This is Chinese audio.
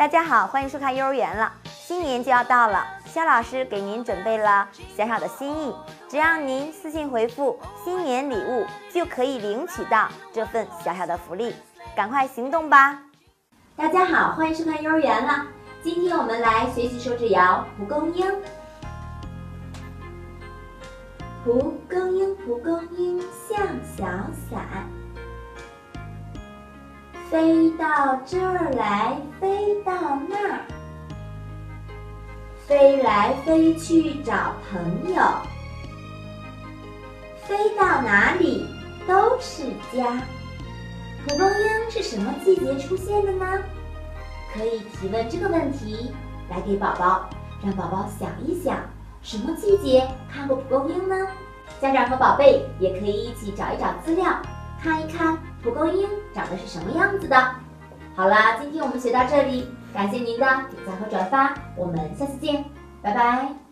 大家好，欢迎收看幼儿园了。新年就要到了，肖老师给您准备了小小的心意，只要您私信回复“新年礼物”，就可以领取到这份小小的福利，赶快行动吧！大家好，欢迎收看幼儿园了。今天我们来学习手指谣《蒲公英》。蒲公英，蒲公英像小伞。飞到这儿来，飞来飞去找朋友，飞到哪里都是家。蒲公英是什么季节出现的呢？可以提问这个问题来给宝宝，让宝宝想一想，什么季节看过蒲公英呢？家长和宝贝也可以一起找一找资料。看一看蒲公英长得是什么样子的。好啦，今天我们学到这里，感谢您的点赞和转发，我们下次见，拜拜。